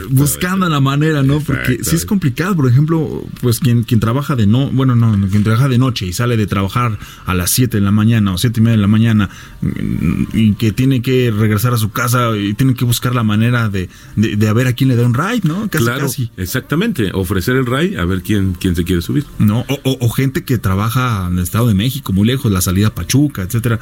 Speaker 1: buscando la manera, ¿no? Porque sí es complicado. Por ejemplo, pues quien, quien trabaja de no, bueno, no, quien trabaja de noche y sale de trabajar a las 7 de la mañana o siete y media de la mañana mm, y que tiene que regresar a su casa y tiene que buscar la manera de, de, de a ver a quién le da un ride, ¿no? Casi,
Speaker 2: claro,
Speaker 1: casi.
Speaker 2: exactamente. Ofrecer el A ver quién, quién se quiere subir.
Speaker 1: No, o, o- o gente que trabaja en el Estado de México, muy lejos, la salida Pachuca, etcétera,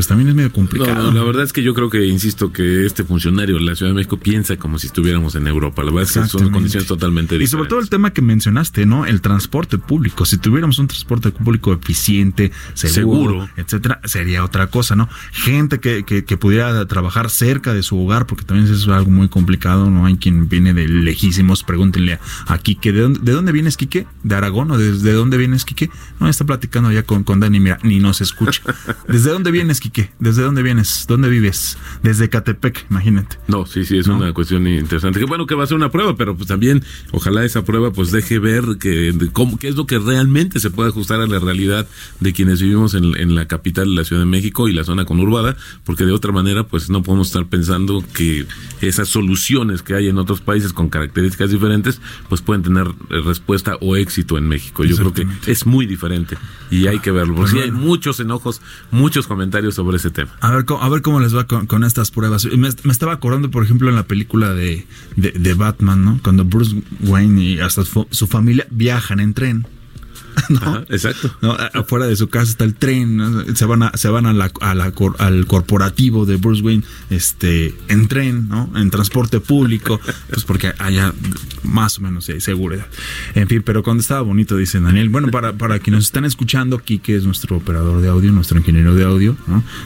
Speaker 1: pues también es medio complicado.
Speaker 2: no, la verdad es que yo creo que, insisto, que este funcionario de la Ciudad de México piensa como si estuviéramos en Europa. La verdad es que son condiciones totalmente
Speaker 1: Y
Speaker 2: diferentes.
Speaker 1: sobre todo el tema que mencionaste, ¿no? El transporte público. Si tuviéramos un transporte público eficiente, seguro,
Speaker 2: Seguro.
Speaker 1: etcétera, sería otra cosa, ¿no? Gente que, que, que pudiera trabajar cerca de su hogar, porque también eso es algo muy complicado, ¿no? Hay quien viene de lejísimos, pregúntenle a, Quique, ¿de dónde, ¿de dónde vienes, Quique? ¿De Aragón o desde dónde vienes, Quique? No, está platicando ya con, con Dani, mira, ni nos escucha. <laughs> ¿Desde dónde vienes, Quique? ¿Desde dónde vienes? ¿Dónde vives? Desde Catepec, imagínate.
Speaker 2: No, sí, sí, es
Speaker 1: ¿No?
Speaker 2: una cuestión interesante. Que bueno que va a ser una prueba, pero pues también ojalá esa prueba pues deje ver que de cómo, qué es lo que realmente se puede ajustar a la realidad de quienes vivimos en, en la capital de la Ciudad de México y la zona conurbada, porque de otra manera pues no podemos estar pensando que esas soluciones que hay en otros países con características diferentes pues pueden tener eh, respuesta o éxito en México. Yo creo que es muy diferente y hay que verlo, porque sí hay muchos enojos, muchos comentarios sobre ese tema.
Speaker 1: A ver, cómo- a ver cómo les va con, con estas pruebas. Me, me estaba acordando, por ejemplo, en la película de, de, de Batman, ¿no? Cuando Bruce Wayne y hasta su, familia viajan en tren. <laughs> ¿no?
Speaker 2: Ajá, exacto.
Speaker 1: Afuera de su casa está el tren, ¿no? se van a, se van a la, a la cor- al corporativo de Bruce Wayne, este, en tren, ¿no? En transporte público, pues porque haya más o menos eh, seguridad. En fin, pero cuando estaba bonito, dice Daniel. Bueno, para, para quienes nos están escuchando, Quique es nuestro operador de audio, nuestro ingeniero de audio.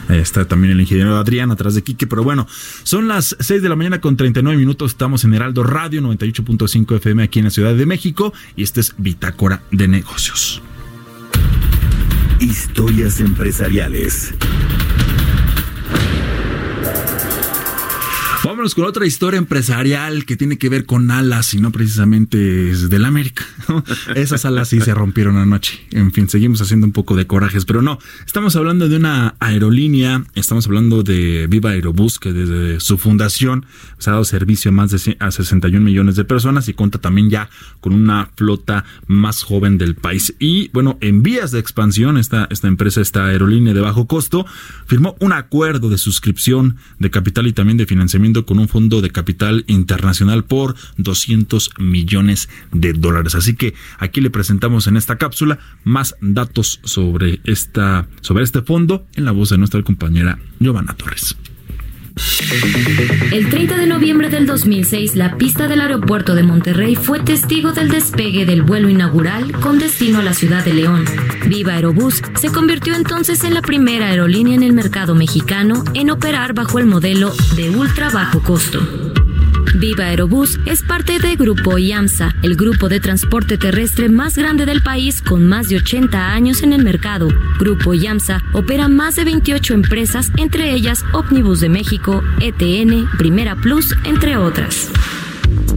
Speaker 1: Ahí está también el ingeniero Adrián atrás de Quique, pero bueno, son las 6 de la mañana con 39 minutos, estamos en Heraldo Radio 98.5 FM aquí en la Ciudad de México y este es Bitácora de Negocios.
Speaker 5: Historias empresariales.
Speaker 1: Vámonos con otra historia empresarial que tiene que ver con alas y no precisamente es del América. ¿no? <laughs> Esas alas sí se rompieron anoche. En fin, seguimos haciendo un poco de corajes, pero no. Estamos hablando de una aerolínea, estamos hablando de Viva Aerobús, que desde su fundación se ha dado servicio a más de a 61 millones de personas y cuenta también ya con una flota más joven del país. Y bueno, en vías de expansión, esta, esta empresa, esta aerolínea de bajo costo, firmó un acuerdo de suscripción de capital y también de financiamiento con un fondo de capital internacional por 200 millones de dólares. Así que aquí le presentamos en esta cápsula más datos sobre esta sobre este fondo en la voz de nuestra compañera Giovanna Torres.
Speaker 8: El 30 de noviembre del 2006, la pista del aeropuerto de Monterrey fue testigo del despegue del vuelo inaugural con destino a la ciudad de León. Viva Aerobús se convirtió entonces en la primera aerolínea en el mercado mexicano en operar bajo el modelo de ultra bajo costo. Viva Aerobús es parte de Grupo IAMSA, el grupo de transporte terrestre más grande del país con más de 80 años en el mercado. Grupo IAMSA opera más de 28 empresas, entre ellas Omnibus de México, ETN, Primera Plus, entre otras.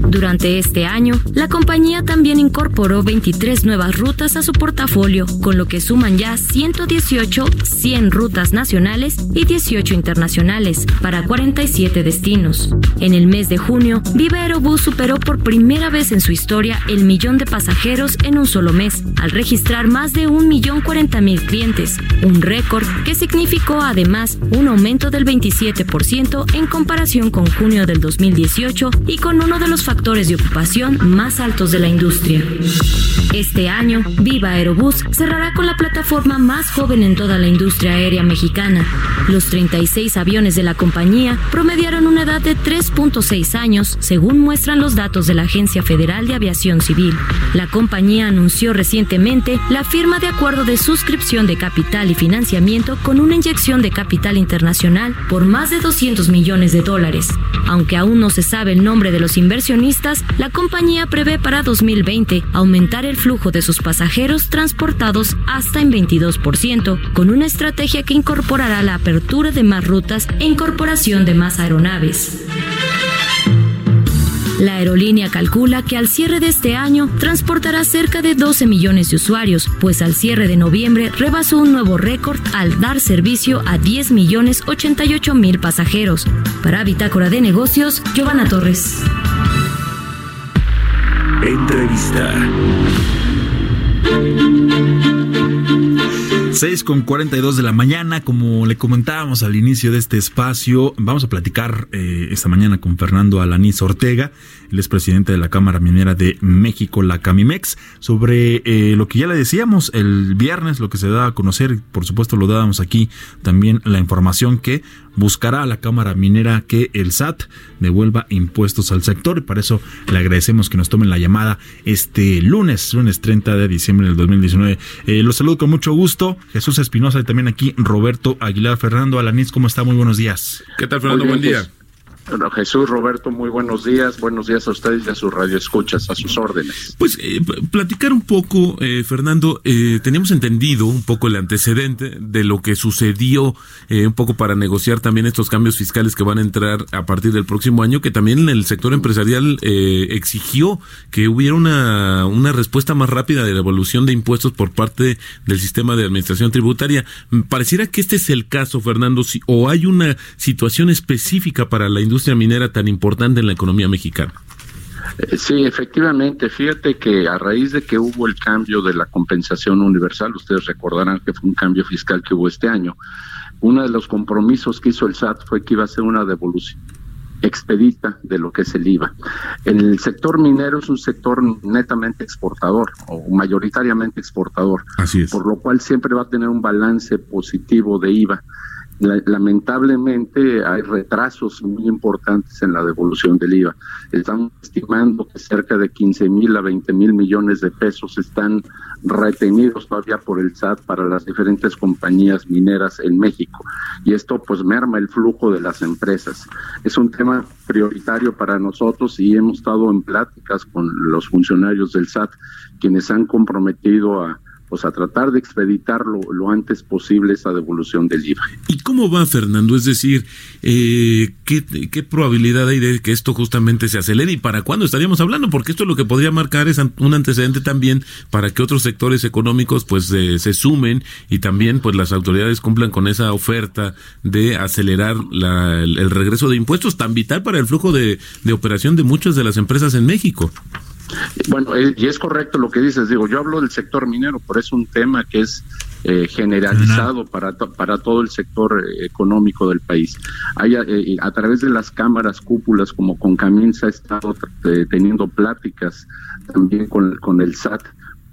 Speaker 8: Durante este año, la compañía también incorporó 23 nuevas rutas a su portafolio, con lo que suman ya 118, 100 rutas nacionales y 18 internacionales, para 47 destinos. En el mes de junio, Viva Aerobús superó por primera vez en su historia el millón de pasajeros en un solo mes, al registrar más de 1.040.000 clientes, un récord que significó además un aumento del 27% en comparación con junio del 2018 y con uno de los factores de ocupación más altos de la industria. Este año, Viva Aerobús cerrará con la plataforma más joven en toda la industria aérea mexicana. Los 36 aviones de la compañía promediaron una edad de 3.6 años, según muestran los datos de la Agencia Federal de Aviación Civil. La compañía anunció recientemente la firma de acuerdo de suscripción de capital y financiamiento con una inyección de capital internacional por más de 200 millones de dólares. Aunque aún no se sabe el nombre de los inversionistas, la compañía prevé para 2020 aumentar el flujo de sus pasajeros transportados hasta en 22%, con una estrategia que incorporará la apertura de más rutas e incorporación de más aeronaves. La aerolínea calcula que al cierre de este año transportará cerca de 12 millones de usuarios, pues al cierre de noviembre rebasó un nuevo récord al dar servicio a 10 millones 88 mil pasajeros. Para Bitácora de Negocios, Giovanna Torres.
Speaker 5: Entrevista.
Speaker 1: 6 con 42 de la mañana, como le comentábamos al inicio de este espacio, vamos a platicar eh, esta mañana con Fernando Alaniz Ortega, el es presidente de la Cámara Minera de México, la Camimex, sobre eh, lo que ya le decíamos el viernes, lo que se da a conocer, por supuesto lo dábamos aquí también la información que buscará a la Cámara Minera que el SAT devuelva impuestos al sector y para eso le agradecemos que nos tomen la llamada este lunes, lunes 30 de diciembre del 2019. Eh, los saludo con mucho gusto, Jesús Espinosa y también aquí Roberto Aguilar, Fernando Alaniz, ¿cómo está? Muy buenos días.
Speaker 2: ¿Qué tal, Fernando? Buen día.
Speaker 9: Bueno, Jesús, Roberto, muy buenos días. Buenos días a ustedes y a sus radioescuchas, a sus órdenes.
Speaker 2: Pues eh, platicar un poco, eh, Fernando, eh, teníamos entendido un poco el antecedente de lo que sucedió eh, un poco para negociar también estos cambios fiscales que van a entrar a partir del próximo año, que también el sector empresarial eh, exigió que hubiera una, una respuesta más rápida de la evolución de impuestos por parte del sistema de administración tributaria. Pareciera que este es el caso, Fernando, si, o hay una situación específica para la industria minera tan importante en la economía mexicana.
Speaker 9: Eh, Sí, efectivamente. Fíjate que a raíz de que hubo el cambio de la compensación universal, ustedes recordarán que fue un cambio fiscal que hubo este año, uno de los compromisos que hizo el SAT fue que iba a ser una devolución expedita de lo que es el IVA. El sector minero es un sector netamente exportador o mayoritariamente exportador,
Speaker 2: Así es.
Speaker 9: por lo cual siempre va a tener un balance positivo de IVA. La- lamentablemente hay retrasos muy importantes en la devolución del IVA. Estamos estimando que cerca de 15 mil a 20 mil millones de pesos están retenidos todavía por el SAT para las diferentes compañías mineras en México. Y esto pues merma el flujo de las empresas. Es un tema prioritario para nosotros y hemos estado en pláticas con los funcionarios del SAT quienes han comprometido a pues a tratar de expeditar lo, antes posible esa devolución del IVA.
Speaker 2: ¿Y cómo va, Fernando? Es decir, eh, ¿qué, ¿qué probabilidad hay de que esto justamente se acelere y para cuándo estaríamos hablando? Porque esto lo que podría marcar es un antecedente también para que otros sectores económicos pues se sumen y también pues las autoridades cumplan con esa oferta de acelerar la- el, el regreso de impuestos tan vital para el flujo de, de operación de muchas de las empresas en México.
Speaker 9: Bueno, eh, y es correcto lo que dices, digo, yo hablo del sector minero, pero es un tema que es eh, generalizado para, to- para todo el sector eh, económico del país. Hay, eh, a través de las cámaras cúpulas como con Camín se ha estado eh, teniendo pláticas también con, con el SAT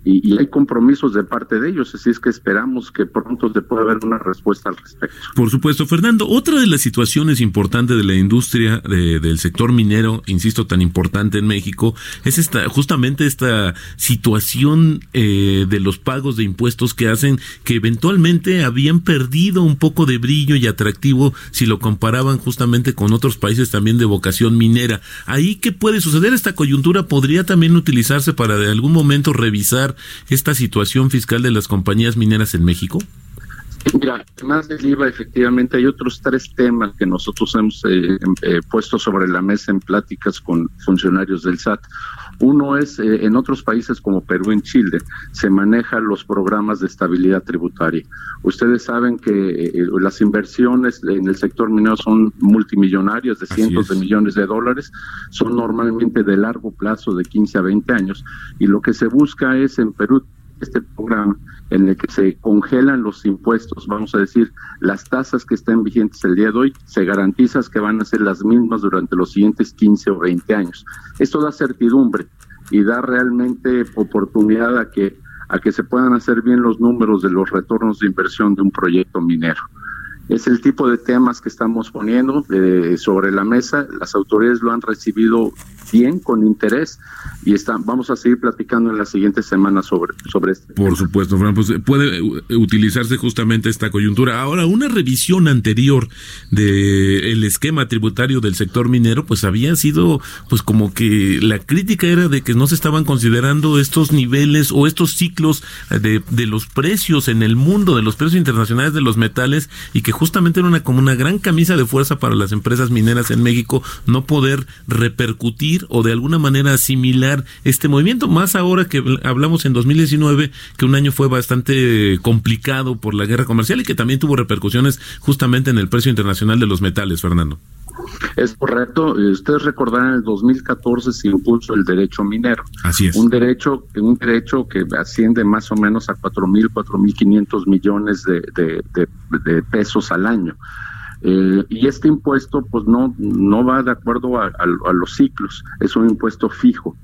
Speaker 9: y, y hay compromisos de parte de ellos, así es que esperamos que pronto se pueda haber una respuesta al respecto.
Speaker 2: Por supuesto, Fernando, otra de las situaciones importantes de la industria de- del sector minero, insisto, tan importante en México, es esta, justamente esta situación eh, de los pagos de impuestos que hacen que eventualmente habían perdido un poco de brillo y atractivo si lo comparaban justamente con otros países también de vocación minera. Ahí, ¿qué puede suceder? Esta coyuntura podría también utilizarse para de algún momento revisar esta situación fiscal de las compañías mineras en México.
Speaker 9: Mira, además del IVA, efectivamente hay otros tres temas que nosotros hemos eh, em- eh, puesto sobre la mesa en pláticas con funcionarios del SAT. Uno es, eh, en otros países como Perú y Chile, se manejan los programas de estabilidad tributaria. Ustedes saben que eh, las inversiones en el sector minero son multimillonarias, de
Speaker 2: Así
Speaker 9: cientos
Speaker 2: es.
Speaker 9: de millones de dólares, son normalmente de largo plazo, de 15 a 20 años, y lo que se busca es en Perú este programa en el que se congelan los impuestos, vamos a decir, las tasas que están vigentes el día de hoy, se garantiza que van a ser las mismas durante los siguientes 15 o 20 años. Esto da certidumbre y da realmente oportunidad a que a que se puedan hacer bien los números de los retornos de inversión de un proyecto minero. Es el tipo de temas que estamos poniendo eh, sobre la mesa. Las autoridades lo han recibido bien, con interés, y están, vamos a seguir platicando en las siguientes semanas sobre, sobre este
Speaker 2: Por supuesto, Fran, pues puede utilizarse justamente esta coyuntura. Ahora, una revisión anterior de el esquema tributario del sector minero, pues había sido, pues como que la crítica era de que no se estaban considerando estos niveles o estos ciclos de, de los precios en el mundo, de los precios internacionales de los metales, y que justamente era una como una gran camisa de fuerza para las empresas mineras en México no poder repercutir o de alguna manera asimilar este movimiento, más ahora que hablamos en 2019, que un año fue bastante complicado por la guerra comercial y que también tuvo repercusiones justamente en el precio internacional de los metales, Fernando.
Speaker 9: Es correcto. Ustedes recordarán, en el 2014 se impuso el derecho minero.
Speaker 2: Así es.
Speaker 9: Un derecho, un derecho que asciende más o menos a 4.000, 4.500 millones de, de, de, de pesos al año. Eh, y este impuesto pues no, no va de acuerdo a, los ciclos, es un impuesto fijo.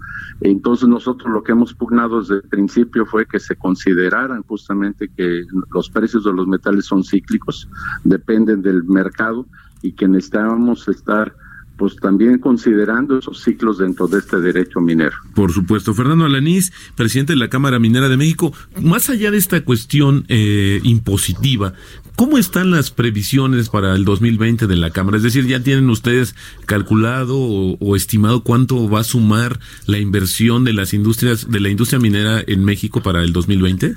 Speaker 9: Entonces nosotros lo que hemos pugnado desde el principio fue que se consideraran justamente que los precios de los metales son cíclicos, dependen del mercado y que necesitábamos estar pues también considerando esos ciclos dentro de este derecho minero.
Speaker 2: Por supuesto. Fernando Alanís, presidente de la Cámara Minera de México, más allá de esta cuestión eh, impositiva, ¿cómo están las previsiones para el 2020 de la Cámara? Es decir, ¿ya tienen ustedes calculado o, o estimado cuánto va a sumar la inversión de las industrias, de la industria minera en México para el 2020?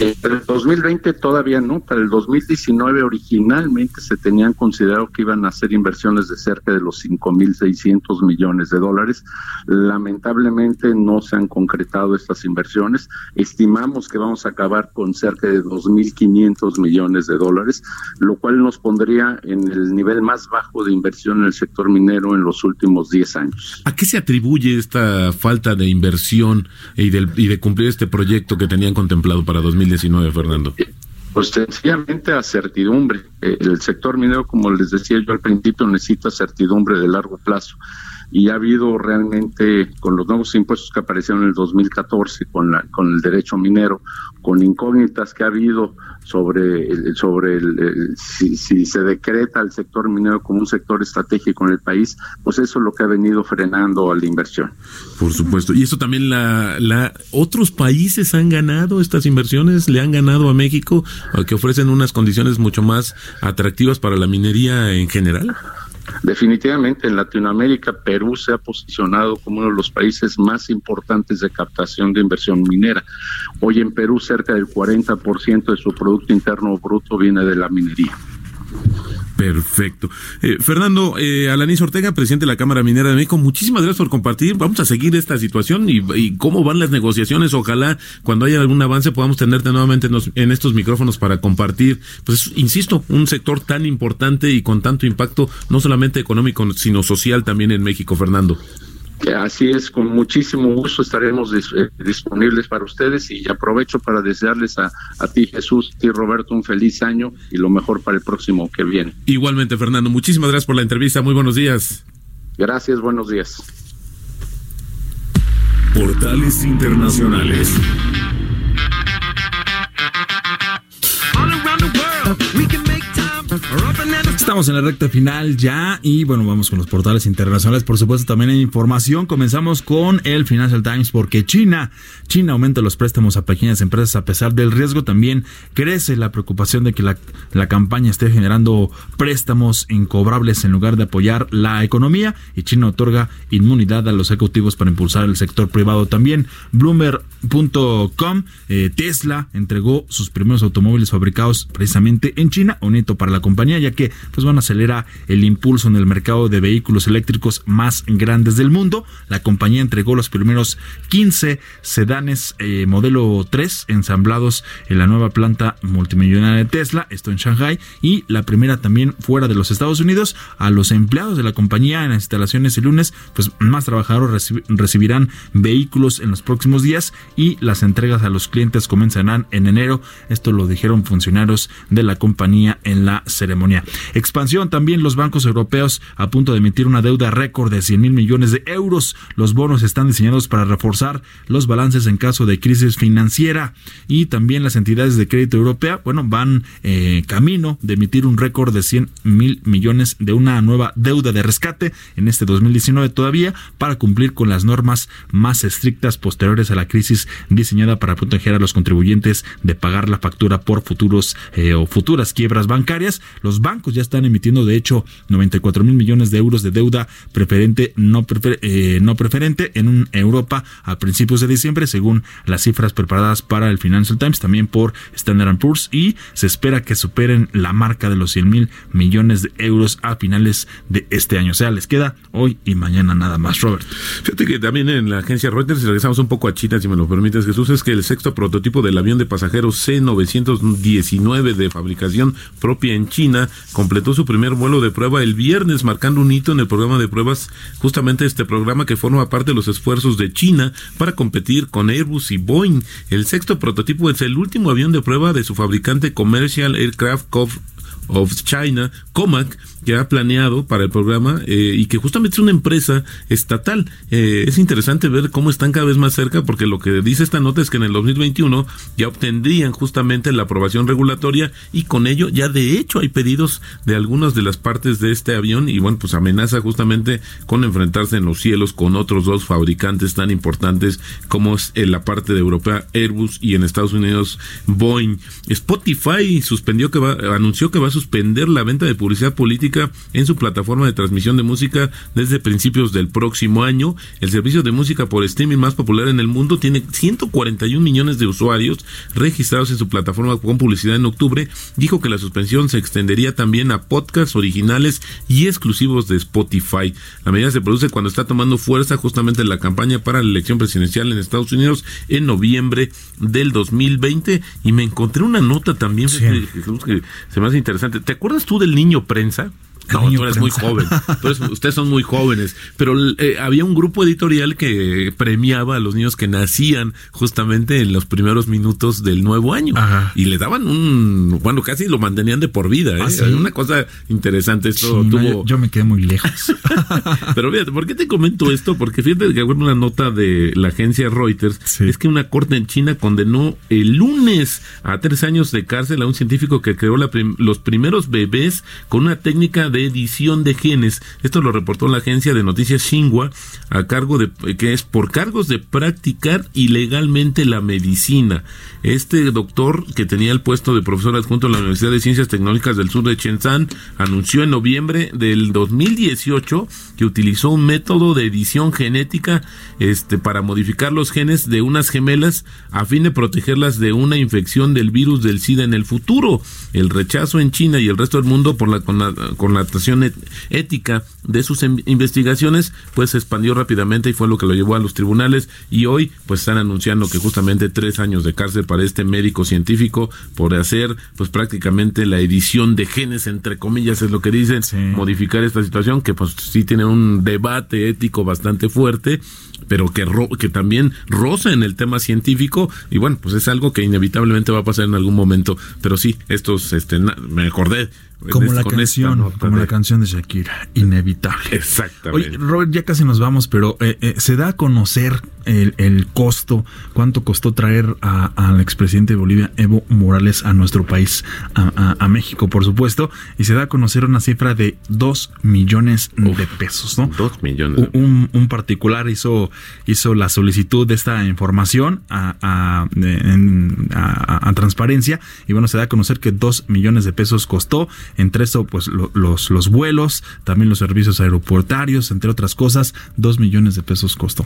Speaker 9: Eh, Para el 2020 todavía no, para el 2019 originalmente se tenían considerado que iban a hacer inversiones de cerca de los 5.600 millones de dólares. Lamentablemente no se han concretado estas inversiones. Estimamos que vamos a acabar con cerca de 2.500 millones de dólares, lo cual nos pondría en el nivel más bajo de inversión en el sector minero en los últimos 10 años.
Speaker 2: ¿A qué se atribuye esta falta de inversión y, del- y de cumplir este proyecto que tenían contemplado para 2019, Fernando?
Speaker 9: Pues sencillamente a certidumbre. Eh, El sector minero, como les decía yo al principio, necesita certidumbre de largo plazo. Y ha habido realmente, con los nuevos impuestos que aparecieron en el 2014, con, la, con el derecho minero, con incógnitas que ha habido sobre, el, sobre el, si, si se decreta el sector minero como un sector estratégico en el país, pues eso es lo que ha venido frenando a la inversión.
Speaker 2: Por supuesto. Y eso también la, la otros países han ganado estas inversiones, le han ganado a México, que ofrecen unas condiciones mucho más atractivas para la minería en general.
Speaker 9: Definitivamente en Latinoamérica Perú se ha posicionado como uno de los países más importantes de captación de inversión minera. Hoy en Perú cerca del 40% de su Producto Interno Bruto viene de la minería.
Speaker 2: Perfecto. Eh, Fernando eh, Alanis Ortega, presidente de la Cámara Minera de México, muchísimas gracias por compartir. Vamos a seguir esta situación y, cómo van las negociaciones. Ojalá cuando haya algún avance podamos tenerte nuevamente en, en estos micrófonos para compartir, pues insisto, un sector tan importante y con tanto impacto, no solamente económico, sino social también en México, Fernando.
Speaker 9: Así es, con muchísimo gusto estaremos dis- eh, disponibles para ustedes y aprovecho para desearles a, a ti Jesús y Roberto un feliz año y lo mejor para el próximo que viene.
Speaker 2: Igualmente, Fernando, muchísimas gracias por la entrevista. Muy buenos días.
Speaker 9: Gracias, buenos días.
Speaker 5: Portales Internacionales.
Speaker 1: Estamos en la recta final ya y bueno, vamos con los portales internacionales. Por supuesto, también hay información. Comenzamos con el Financial Times porque China, China aumenta los préstamos a pequeñas empresas a pesar del riesgo. También crece la preocupación de que la, la campaña esté generando préstamos incobrables en lugar de apoyar la economía y China otorga inmunidad a los ejecutivos para impulsar el sector privado. También Bloomberg.com, eh, Tesla entregó sus primeros automóviles fabricados precisamente en China, un hito para la compañía ya que pues van a acelerar el impulso en el mercado de vehículos eléctricos más grandes del mundo. La compañía entregó los primeros 15 sedanes eh, modelo 3 ensamblados en la nueva planta multimillonaria de Tesla, esto en Shanghai, y la primera también fuera de los Estados Unidos. A los empleados de la compañía en las instalaciones el lunes, pues más trabajadores reci- recibirán vehículos en los próximos días y las entregas a los clientes comenzarán en enero. Esto lo dijeron funcionarios de la compañía en la ceremonia. Expansión también los bancos europeos a punto de emitir una deuda récord de 100 mil millones de euros. Los bonos están diseñados para reforzar los balances en caso de crisis financiera y también las entidades de crédito europea, bueno, van eh, camino de emitir un récord de 100 mil millones de una nueva deuda de rescate en este 2019 todavía para cumplir con las normas más estrictas posteriores a la crisis diseñada para proteger a los contribuyentes de pagar la factura por futuros eh, o futuras quiebras bancarias. Los bancos ya están emitiendo de hecho 94 mil millones de euros de deuda preferente no, prefer- eh, no preferente en un- Europa a principios de diciembre según las cifras preparadas para el Financial Times también por Standard Poor's y se espera que superen la marca de los 100 mil millones de euros a finales de este año. O sea, les queda hoy y mañana nada más, Robert.
Speaker 2: Fíjate que también en la agencia Reuters, si regresamos un poco a China, si me lo permites, Jesús, es que el sexto prototipo del avión de pasajeros C-919 de fabricación propia en China completó su primer vuelo de prueba el viernes, marcando un hito en el programa de pruebas, justamente este programa que forma parte de los esfuerzos de China para competir con Airbus y Boeing. El sexto prototipo es el último avión de prueba de su fabricante Commercial Aircraft of China, COMAC, que ha planeado para el programa eh, y que justamente es una empresa estatal. Eh, es interesante ver cómo están cada vez más cerca porque lo que dice esta nota es que en el 2021 ya obtendrían justamente la aprobación regulatoria y con ello ya de hecho hay pedidos de algunas de las partes de este avión y bueno pues amenaza justamente con enfrentarse en los cielos con otros dos fabricantes tan importantes como es en la parte de Europea Airbus y en Estados Unidos Boeing. Spotify suspendió que va, anunció que va a suspender la venta de publicidad política en su plataforma de transmisión de música desde principios del próximo año. El servicio de música por streaming más popular en el mundo tiene 141 millones de usuarios registrados en su plataforma con publicidad en octubre. Dijo que la suspensión se extendería también a podcasts originales y exclusivos de Spotify. La medida se produce cuando está tomando fuerza justamente la campaña para la elección presidencial en Estados Unidos en noviembre del 2020 y me encontré una nota también que se me hace interesante. ¿Te acuerdas tú del niño prensa? No, tú eres muy joven. Eres- ustedes son muy jóvenes. Pero eh, había un grupo editorial que premiaba a los niños que nacían justamente en los primeros minutos del nuevo año.
Speaker 1: Ajá.
Speaker 2: Y le daban un. Bueno, casi lo mantenían de por vida. ¿eh?
Speaker 1: ¿Ah, sí?
Speaker 2: Una cosa interesante. Esto
Speaker 1: Sí,
Speaker 2: tuvo.
Speaker 1: yo, yo me quedé muy lejos. <laughs> <laughs>
Speaker 2: Pero fíjate, ¿por qué te comento esto? Porque fíjate que una nota de la agencia Reuters
Speaker 1: Sí.
Speaker 2: es que una corte en China condenó el lunes a tres años de cárcel a un científico que creó la prim- los primeros bebés con una técnica de edición de genes. Esto lo reportó la agencia de noticias Xinhua a cargo de que es por cargos de practicar ilegalmente la medicina. Este doctor que tenía el puesto de profesor adjunto en la Universidad de Ciencias Tecnológicas del Sur de Shenzhen anunció en noviembre del 2018 que utilizó un método de edición genética este para modificar los genes de unas gemelas a fin de protegerlas de una infección del virus del SIDA en el futuro. El rechazo en China y el resto del mundo por la conna- connotación et- ética de sus investigaciones pues se expandió rápidamente y fue lo que lo llevó a los tribunales. Y hoy pues están anunciando que justamente tres años de cárcel para este médico científico por hacer pues prácticamente la edición de genes entre comillas es lo que dicen
Speaker 1: Sí.
Speaker 2: modificar esta situación que pues sí tiene un debate ético bastante fuerte pero que ro- que también roza en el tema científico. Y bueno pues es algo que inevitablemente va a pasar en algún momento. Pero sí estos este me acordé
Speaker 1: Como
Speaker 2: de-
Speaker 1: la canción, como
Speaker 2: de-
Speaker 1: la canción de Shakira, inevitable.
Speaker 2: exactamente
Speaker 1: Oye, Robert, ya casi nos vamos, pero eh, eh, se da a conocer el, el costo, cuánto costó traer al expresidente de Bolivia, Evo Morales, a nuestro país, a, a- a México, por supuesto, y se da a conocer una cifra de 2 millones de pesos, ¿no?
Speaker 2: dos millones
Speaker 1: Un- particular hizo, hizo la solicitud de esta información a, a, en- a- a transparencia y bueno, se da a conocer que dos millones de pesos costó, entre eso pues lo- los, los vuelos, también los servicios aeroportarios, entre otras cosas, dos millones de pesos costó.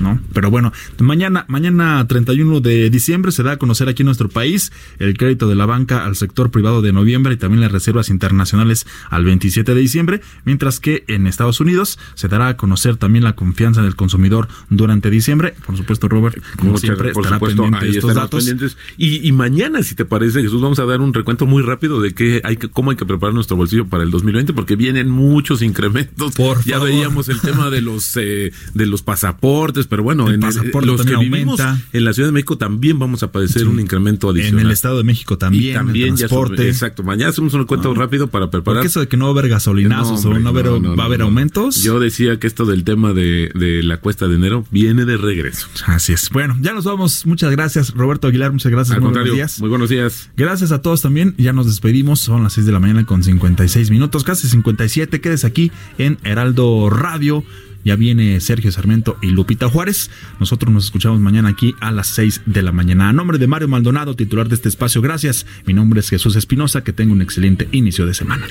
Speaker 1: ¿no? Pero bueno, mañana, mañana 31 de diciembre se da a conocer aquí en nuestro país el crédito de la banca al sector privado de noviembre y también las reservas internacionales al 27 de diciembre, mientras que en Estados Unidos se dará a conocer también la confianza del consumidor durante diciembre. Por supuesto, Robert, como
Speaker 2: Muchas-
Speaker 1: siempre, estará
Speaker 2: supuesto,
Speaker 1: pendiente de estos datos.
Speaker 2: pendientes. Y, y mañana, si te parece, Jesús, vamos a dar un recuento muy rápido de qué hay que, cómo hay que preparar nuestro bolsillo para el 2020, porque vienen muchos incrementos.
Speaker 1: Por
Speaker 2: ya
Speaker 1: favor.
Speaker 2: veíamos el tema de los eh, de los pasaportes, pero bueno,
Speaker 1: El
Speaker 2: en
Speaker 1: pasaporte
Speaker 2: los que vivimos
Speaker 1: aumenta.
Speaker 2: en la Ciudad de México también vamos a padecer
Speaker 1: Sí.
Speaker 2: un incremento
Speaker 1: En
Speaker 2: adicional.
Speaker 1: el Estado de México también,
Speaker 2: y también
Speaker 1: el transporte.
Speaker 2: sobre- exacto. Mañana hacemos un recuento rápido para preparar.
Speaker 1: Porque eso de que no va a haber gasolinazos
Speaker 2: No,
Speaker 1: o
Speaker 2: hombre,
Speaker 1: no, haber-
Speaker 2: no, no,
Speaker 1: va a haber aumentos.
Speaker 2: Yo decía que esto del tema de, de la cuesta de enero viene de regreso.
Speaker 1: Así es. Bueno, ya nos vamos. Muchas gracias, Roberto Aguilar. Muchas gracias.
Speaker 2: Al
Speaker 1: Muy
Speaker 2: contrario,
Speaker 1: buenos días.
Speaker 2: muy buenos días.
Speaker 1: Gracias a todos también. Ya nos despedimos. Son las 6 de la mañana con 56 minutos, casi 57. Quedes aquí en Heraldo Radio. Ya viene Sergio Sarmiento y Lupita Juárez. Nosotros nos escuchamos mañana aquí a las 6 de la mañana. A nombre de Mario Maldonado, titular de este espacio, gracias. Mi nombre es Jesús Espinosa. Que tenga un excelente inicio de semana.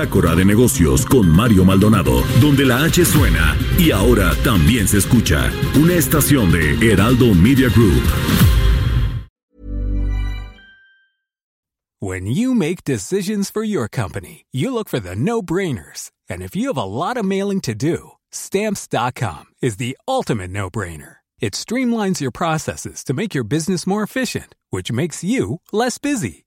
Speaker 5: Bitácora de Negocios con Mario Maldonado, donde la H suena y ahora también se escucha. Una estación de Heraldo Media Group.
Speaker 10: When you make decisions for your company, you look for the no brainers. And if you have a lot of mailing to do, stamps.com is the ultimate no brainer. It streamlines your processes to make your business more efficient, which makes you less busy.